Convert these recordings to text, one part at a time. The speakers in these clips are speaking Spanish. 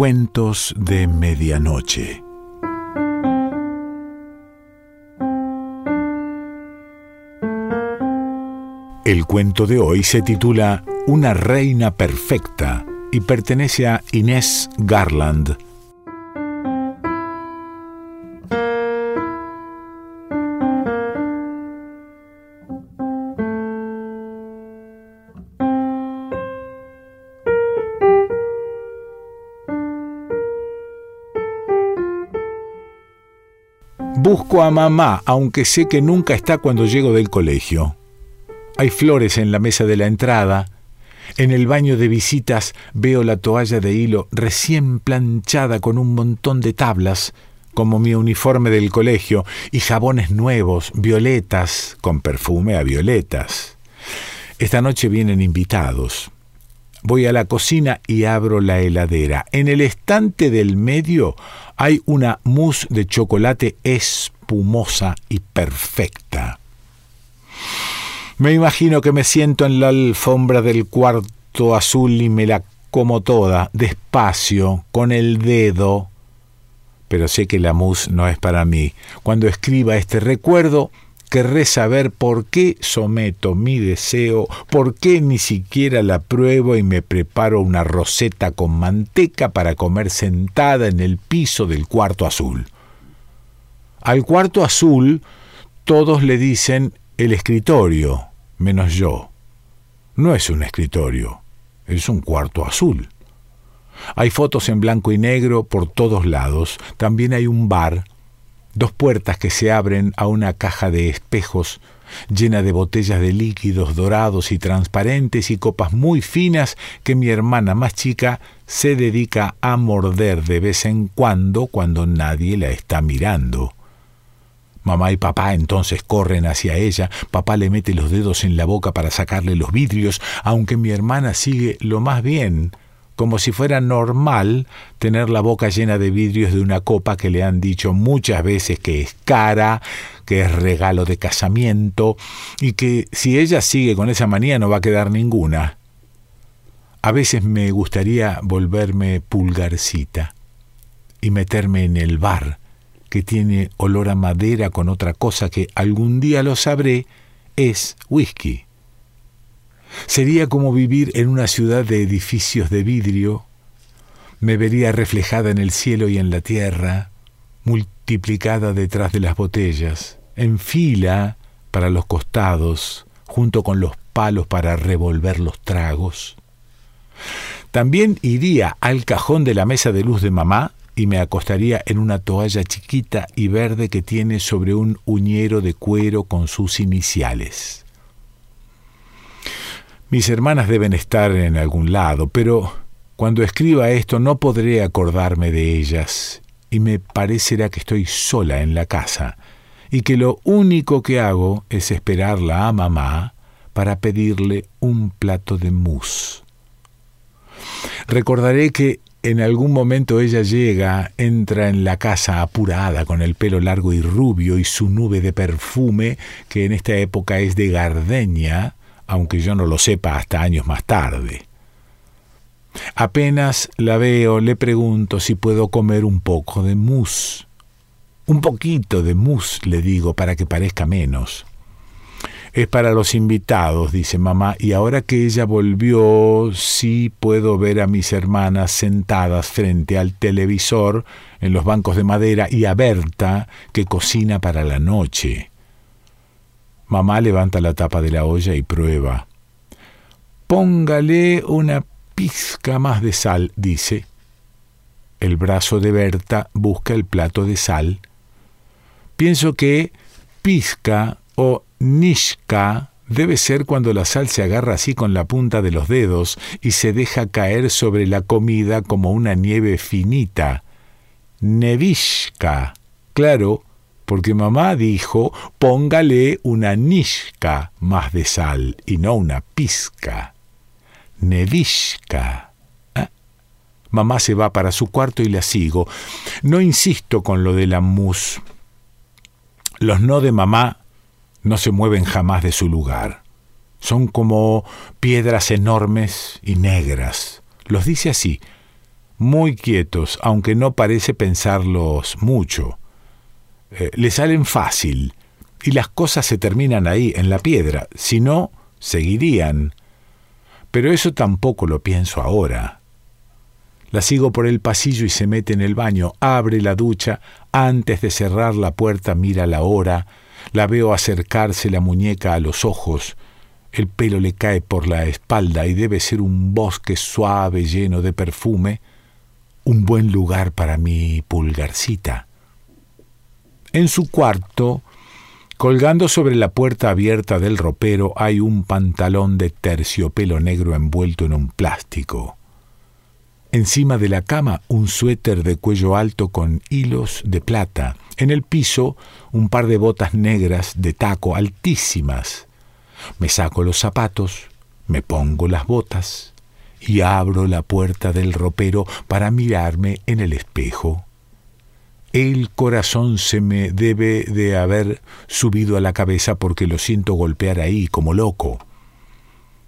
Cuentos de Medianoche. El cuento de hoy se titula Una reina perfecta y pertenece a Inés Garland. Busco a mamá, aunque sé que nunca está cuando llego del colegio. Hay flores en la mesa de la entrada. En el baño de visitas veo la toalla de hilo recién planchada con un montón de tablas, como mi uniforme del colegio, y jabones nuevos, violetas, con perfume a violetas. Esta noche vienen invitados. Voy a la cocina y abro la heladera. En el estante del medio hay una mousse de chocolate espumosa y perfecta. Me imagino que me siento en la alfombra del cuarto azul y me la como toda, despacio, con el dedo. Pero sé que la mousse no es para mí. Cuando escriba este recuerdo, querré saber por qué someto mi deseo, por qué ni siquiera la pruebo y me preparo una roseta con manteca para comer sentada en el piso del cuarto azul. Al cuarto azul todos le dicen el escritorio, menos yo. No es un escritorio, es un cuarto azul. Hay fotos en blanco y negro por todos lados, también hay un bar dos puertas que se abren a una caja de espejos llena de botellas de líquidos dorados y transparentes y copas muy finas que mi hermana más chica se dedica a morder de vez en cuando cuando nadie la está mirando. Mamá y papá entonces corren hacia ella, papá le mete los dedos en la boca para sacarle los vidrios, aunque mi hermana sigue lo más bien, como si fuera normal tener la boca llena de vidrios de una copa que le han dicho muchas veces que es cara, que es regalo de casamiento, y que si ella sigue con esa manía no va a quedar ninguna. A veces me gustaría volverme pulgarcita y meterme en el bar, que tiene olor a madera con otra cosa que algún día lo sabré, es whisky. Sería como vivir en una ciudad de edificios de vidrio. Me vería reflejada en el cielo y en la tierra, multiplicada detrás de las botellas, en fila para los costados, junto con los palos para revolver los tragos. También iría al cajón de la mesa de luz de mamá y me acostaría en una toalla chiquita y verde que tiene sobre un uñero de cuero con sus iniciales. Mis hermanas deben estar en algún lado, pero cuando escriba esto no podré acordarme de ellas, y me parecerá que estoy sola en la casa, y que lo único que hago es esperarla a mamá para pedirle un plato de mousse. Recordaré que en algún momento ella llega, entra en la casa apurada con el pelo largo y rubio y su nube de perfume, que en esta época es de gardenia, aunque yo no lo sepa hasta años más tarde. Apenas la veo, le pregunto si puedo comer un poco de mousse. Un poquito de mousse, le digo, para que parezca menos. Es para los invitados, dice mamá, y ahora que ella volvió, sí puedo ver a mis hermanas sentadas frente al televisor en los bancos de madera y a Berta que cocina para la noche. Mamá levanta la tapa de la olla y prueba. Póngale una pizca más de sal, dice. El brazo de Berta busca el plato de sal. Pienso que pizca o nishka debe ser cuando la sal se agarra así con la punta de los dedos y se deja caer sobre la comida como una nieve finita. Nevishka, claro, porque mamá dijo, póngale una nishka más de sal y no una pizca. Nevishka. ¿Eh? Mamá se va para su cuarto y la sigo. No insisto con lo de la mus. Los no de mamá no se mueven jamás de su lugar. Son como piedras enormes y negras. Los dice así, muy quietos, aunque no parece pensarlos mucho. Eh, le salen fácil, y las cosas se terminan ahí, en la piedra, si no, seguirían. Pero eso tampoco lo pienso ahora. La sigo por el pasillo y se mete en el baño, abre la ducha, antes de cerrar la puerta mira la hora, la veo acercarse la muñeca a los ojos, el pelo le cae por la espalda y debe ser un bosque suave lleno de perfume, un buen lugar para mi pulgarcita. En su cuarto, colgando sobre la puerta abierta del ropero, hay un pantalón de terciopelo negro envuelto en un plástico. Encima de la cama un suéter de cuello alto con hilos de plata. En el piso un par de botas negras de taco altísimas. Me saco los zapatos, me pongo las botas y abro la puerta del ropero para mirarme en el espejo. El corazón se me debe de haber subido a la cabeza porque lo siento golpear ahí como loco.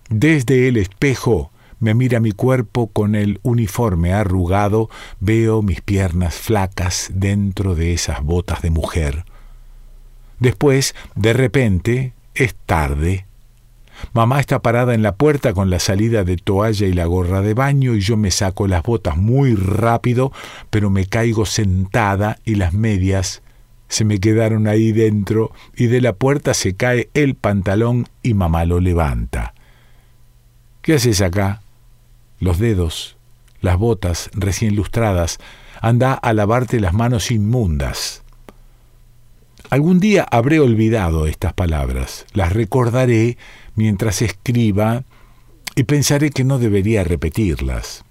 Desde el espejo me mira mi cuerpo con el uniforme arrugado, veo mis piernas flacas dentro de esas botas de mujer. Después, de repente, es tarde. Mamá está parada en la puerta con la salida de toalla y la gorra de baño y yo me saco las botas muy rápido, pero me caigo sentada y las medias se me quedaron ahí dentro y de la puerta se cae el pantalón y mamá lo levanta. ¿Qué haces acá? los dedos, las botas recién lustradas, anda a lavarte las manos inmundas. Algún día habré olvidado estas palabras, las recordaré mientras escriba y pensaré que no debería repetirlas.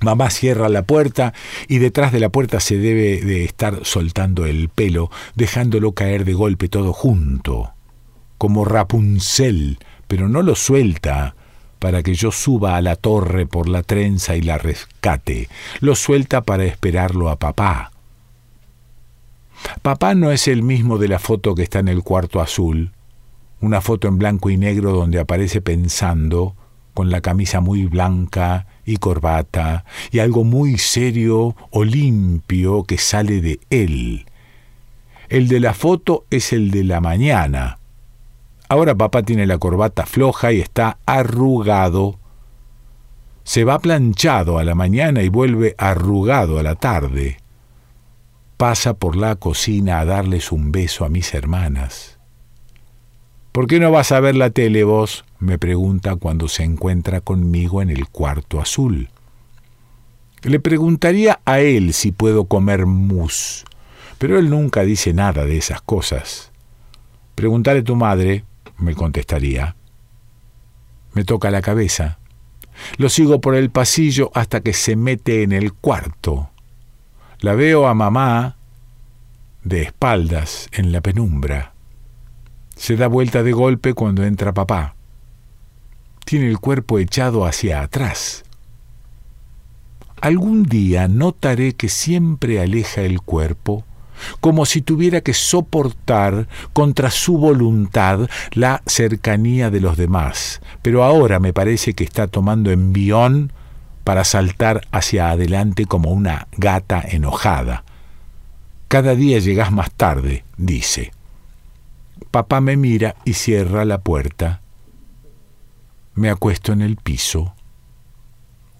Mamá cierra la puerta y detrás de la puerta se debe de estar soltando el pelo, dejándolo caer de golpe todo junto, como Rapunzel, pero no lo suelta, para que yo suba a la torre por la trenza y la rescate. Lo suelta para esperarlo a papá. Papá no es el mismo de la foto que está en el cuarto azul, una foto en blanco y negro donde aparece pensando, con la camisa muy blanca y corbata, y algo muy serio o limpio que sale de él. El de la foto es el de la mañana, Ahora papá tiene la corbata floja y está arrugado. Se va planchado a la mañana y vuelve arrugado a la tarde. Pasa por la cocina a darles un beso a mis hermanas. ¿Por qué no vas a ver la tele vos? me pregunta cuando se encuentra conmigo en el cuarto azul. Le preguntaría a él si puedo comer mus, pero él nunca dice nada de esas cosas. Preguntale a tu madre, me contestaría. Me toca la cabeza. Lo sigo por el pasillo hasta que se mete en el cuarto. La veo a mamá de espaldas en la penumbra. Se da vuelta de golpe cuando entra papá. Tiene el cuerpo echado hacia atrás. Algún día notaré que siempre aleja el cuerpo como si tuviera que soportar contra su voluntad la cercanía de los demás. Pero ahora me parece que está tomando envión para saltar hacia adelante como una gata enojada. Cada día llegas más tarde, dice. Papá me mira y cierra la puerta. Me acuesto en el piso.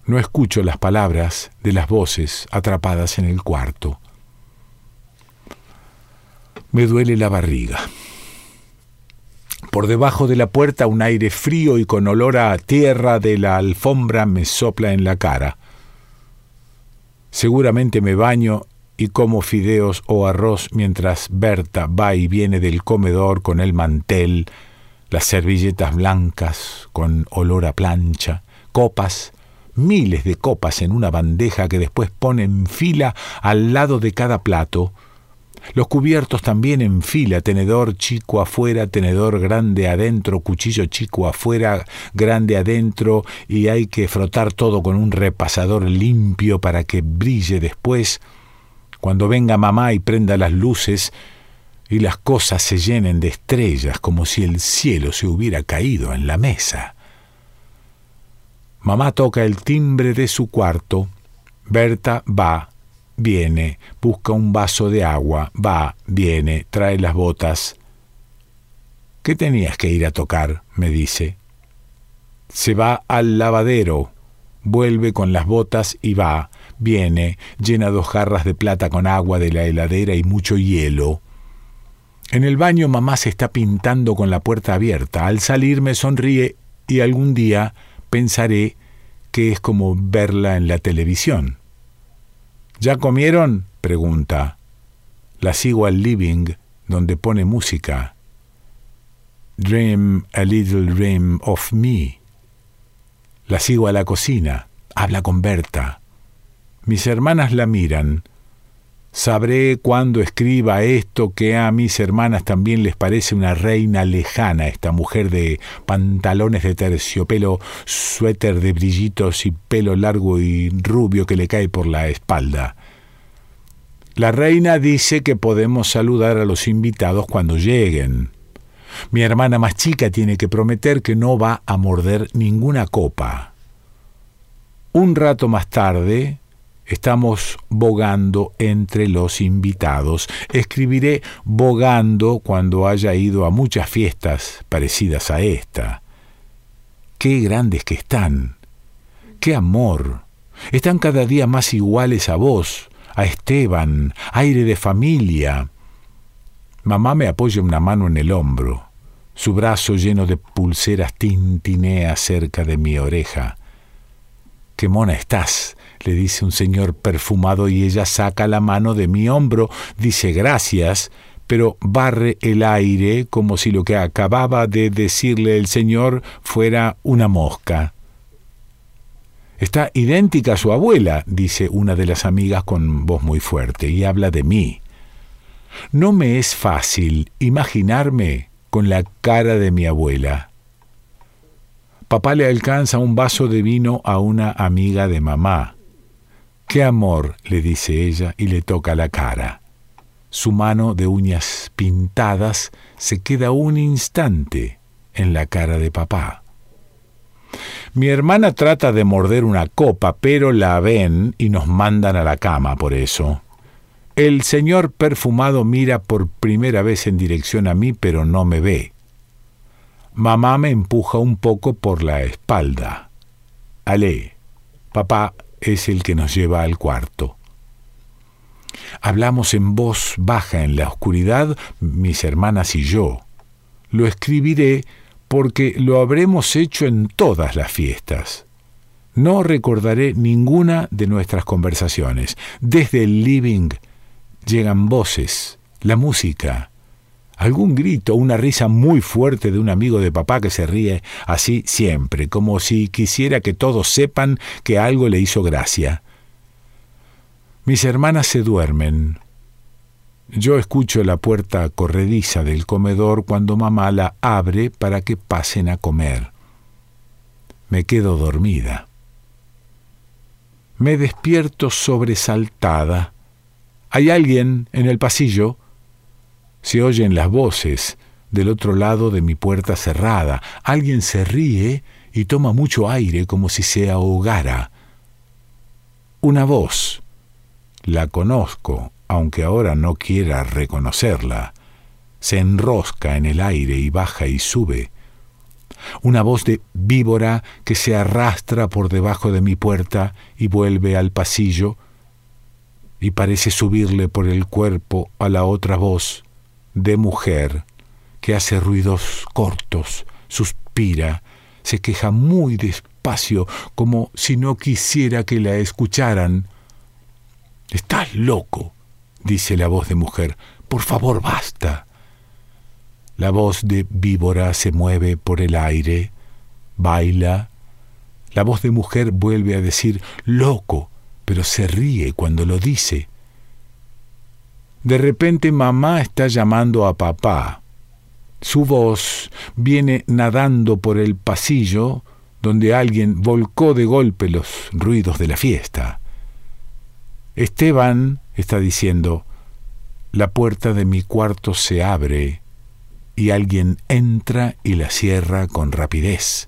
No escucho las palabras de las voces atrapadas en el cuarto. Me duele la barriga. Por debajo de la puerta un aire frío y con olor a tierra de la alfombra me sopla en la cara. Seguramente me baño y como fideos o arroz mientras Berta va y viene del comedor con el mantel, las servilletas blancas con olor a plancha, copas, miles de copas en una bandeja que después pone en fila al lado de cada plato, los cubiertos también en fila, tenedor chico afuera, tenedor grande adentro, cuchillo chico afuera, grande adentro, y hay que frotar todo con un repasador limpio para que brille después, cuando venga mamá y prenda las luces, y las cosas se llenen de estrellas como si el cielo se hubiera caído en la mesa. Mamá toca el timbre de su cuarto, Berta va, viene, busca un vaso de agua, va, viene, trae las botas. ¿Qué tenías que ir a tocar? me dice. Se va al lavadero, vuelve con las botas y va, viene, llena dos jarras de plata con agua de la heladera y mucho hielo. En el baño mamá se está pintando con la puerta abierta. Al salir me sonríe y algún día pensaré que es como verla en la televisión. ¿Ya comieron? pregunta. La sigo al living, donde pone música. Dream a little dream of me. La sigo a la cocina. Habla con Berta. Mis hermanas la miran. Sabré cuando escriba esto que a mis hermanas también les parece una reina lejana, esta mujer de pantalones de terciopelo, suéter de brillitos y pelo largo y rubio que le cae por la espalda. La reina dice que podemos saludar a los invitados cuando lleguen. Mi hermana más chica tiene que prometer que no va a morder ninguna copa. Un rato más tarde, Estamos bogando entre los invitados. Escribiré bogando cuando haya ido a muchas fiestas parecidas a esta. Qué grandes que están. Qué amor. Están cada día más iguales a vos, a Esteban, aire de familia. Mamá me apoya una mano en el hombro. Su brazo lleno de pulseras tintinea cerca de mi oreja. Qué mona estás, le dice un señor perfumado y ella saca la mano de mi hombro, dice gracias, pero barre el aire como si lo que acababa de decirle el señor fuera una mosca. Está idéntica a su abuela, dice una de las amigas con voz muy fuerte, y habla de mí. No me es fácil imaginarme con la cara de mi abuela. Papá le alcanza un vaso de vino a una amiga de mamá. Qué amor, le dice ella y le toca la cara. Su mano de uñas pintadas se queda un instante en la cara de papá. Mi hermana trata de morder una copa, pero la ven y nos mandan a la cama por eso. El señor perfumado mira por primera vez en dirección a mí, pero no me ve. Mamá me empuja un poco por la espalda. Ale, papá es el que nos lleva al cuarto. Hablamos en voz baja en la oscuridad, mis hermanas y yo. Lo escribiré porque lo habremos hecho en todas las fiestas. No recordaré ninguna de nuestras conversaciones. Desde el living llegan voces, la música, algún grito, una risa muy fuerte de un amigo de papá que se ríe así siempre, como si quisiera que todos sepan que algo le hizo gracia. Mis hermanas se duermen. Yo escucho la puerta corrediza del comedor cuando mamá la abre para que pasen a comer. Me quedo dormida. Me despierto sobresaltada. Hay alguien en el pasillo se oyen las voces del otro lado de mi puerta cerrada. Alguien se ríe y toma mucho aire como si se ahogara. Una voz. La conozco, aunque ahora no quiera reconocerla. Se enrosca en el aire y baja y sube. Una voz de víbora que se arrastra por debajo de mi puerta y vuelve al pasillo y parece subirle por el cuerpo a la otra voz de mujer que hace ruidos cortos, suspira, se queja muy despacio, como si no quisiera que la escucharan. Estás loco, dice la voz de mujer. Por favor, basta. La voz de víbora se mueve por el aire, baila. La voz de mujer vuelve a decir loco, pero se ríe cuando lo dice. De repente mamá está llamando a papá. Su voz viene nadando por el pasillo donde alguien volcó de golpe los ruidos de la fiesta. Esteban está diciendo, la puerta de mi cuarto se abre y alguien entra y la cierra con rapidez.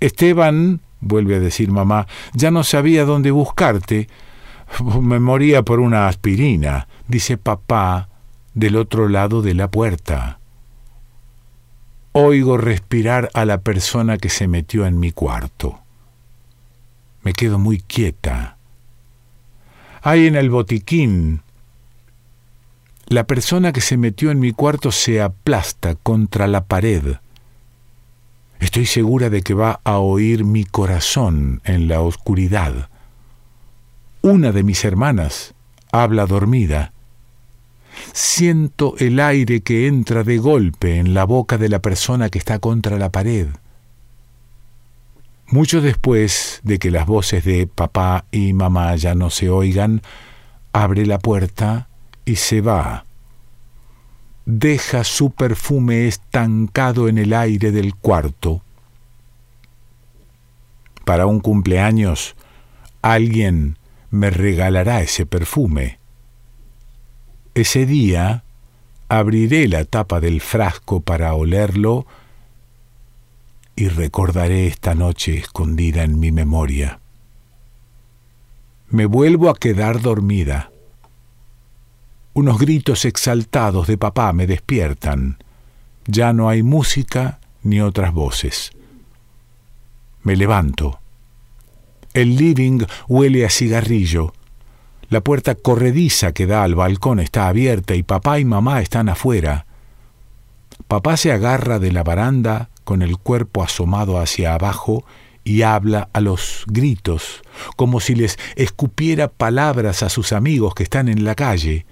Esteban vuelve a decir mamá, ya no sabía dónde buscarte. Me moría por una aspirina, dice papá del otro lado de la puerta. Oigo respirar a la persona que se metió en mi cuarto. Me quedo muy quieta. Hay en el botiquín. La persona que se metió en mi cuarto se aplasta contra la pared. Estoy segura de que va a oír mi corazón en la oscuridad. Una de mis hermanas habla dormida. Siento el aire que entra de golpe en la boca de la persona que está contra la pared. Mucho después de que las voces de papá y mamá ya no se oigan, abre la puerta y se va deja su perfume estancado en el aire del cuarto. Para un cumpleaños, alguien me regalará ese perfume. Ese día abriré la tapa del frasco para olerlo y recordaré esta noche escondida en mi memoria. Me vuelvo a quedar dormida. Unos gritos exaltados de papá me despiertan. Ya no hay música ni otras voces. Me levanto. El living huele a cigarrillo. La puerta corrediza que da al balcón está abierta y papá y mamá están afuera. Papá se agarra de la baranda con el cuerpo asomado hacia abajo y habla a los gritos, como si les escupiera palabras a sus amigos que están en la calle.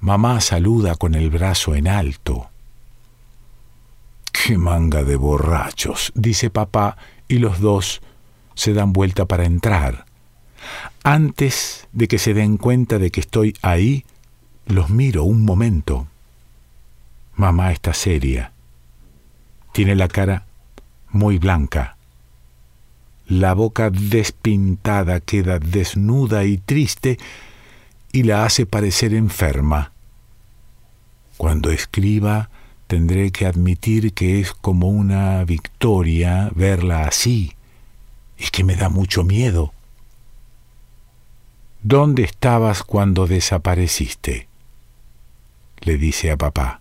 Mamá saluda con el brazo en alto. ¡Qué manga de borrachos! dice papá, y los dos se dan vuelta para entrar. Antes de que se den cuenta de que estoy ahí, los miro un momento. Mamá está seria. Tiene la cara muy blanca. La boca despintada queda desnuda y triste y la hace parecer enferma. Cuando escriba, tendré que admitir que es como una victoria verla así, y que me da mucho miedo. ¿Dónde estabas cuando desapareciste? le dice a papá.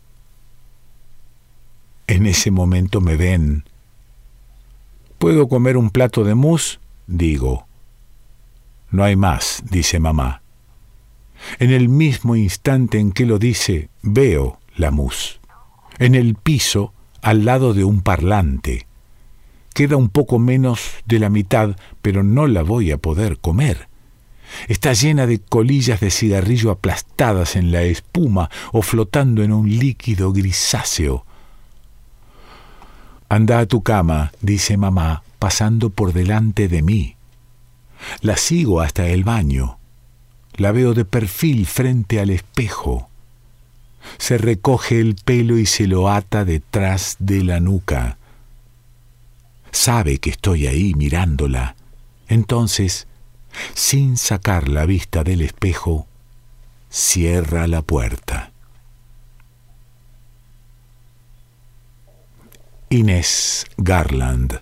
En ese momento me ven. ¿Puedo comer un plato de mousse? digo. No hay más, dice mamá. En el mismo instante en que lo dice, veo la mus. En el piso, al lado de un parlante. Queda un poco menos de la mitad, pero no la voy a poder comer. Está llena de colillas de cigarrillo aplastadas en la espuma o flotando en un líquido grisáceo. Anda a tu cama, dice mamá, pasando por delante de mí. La sigo hasta el baño. La veo de perfil frente al espejo. Se recoge el pelo y se lo ata detrás de la nuca. Sabe que estoy ahí mirándola. Entonces, sin sacar la vista del espejo, cierra la puerta. Inés Garland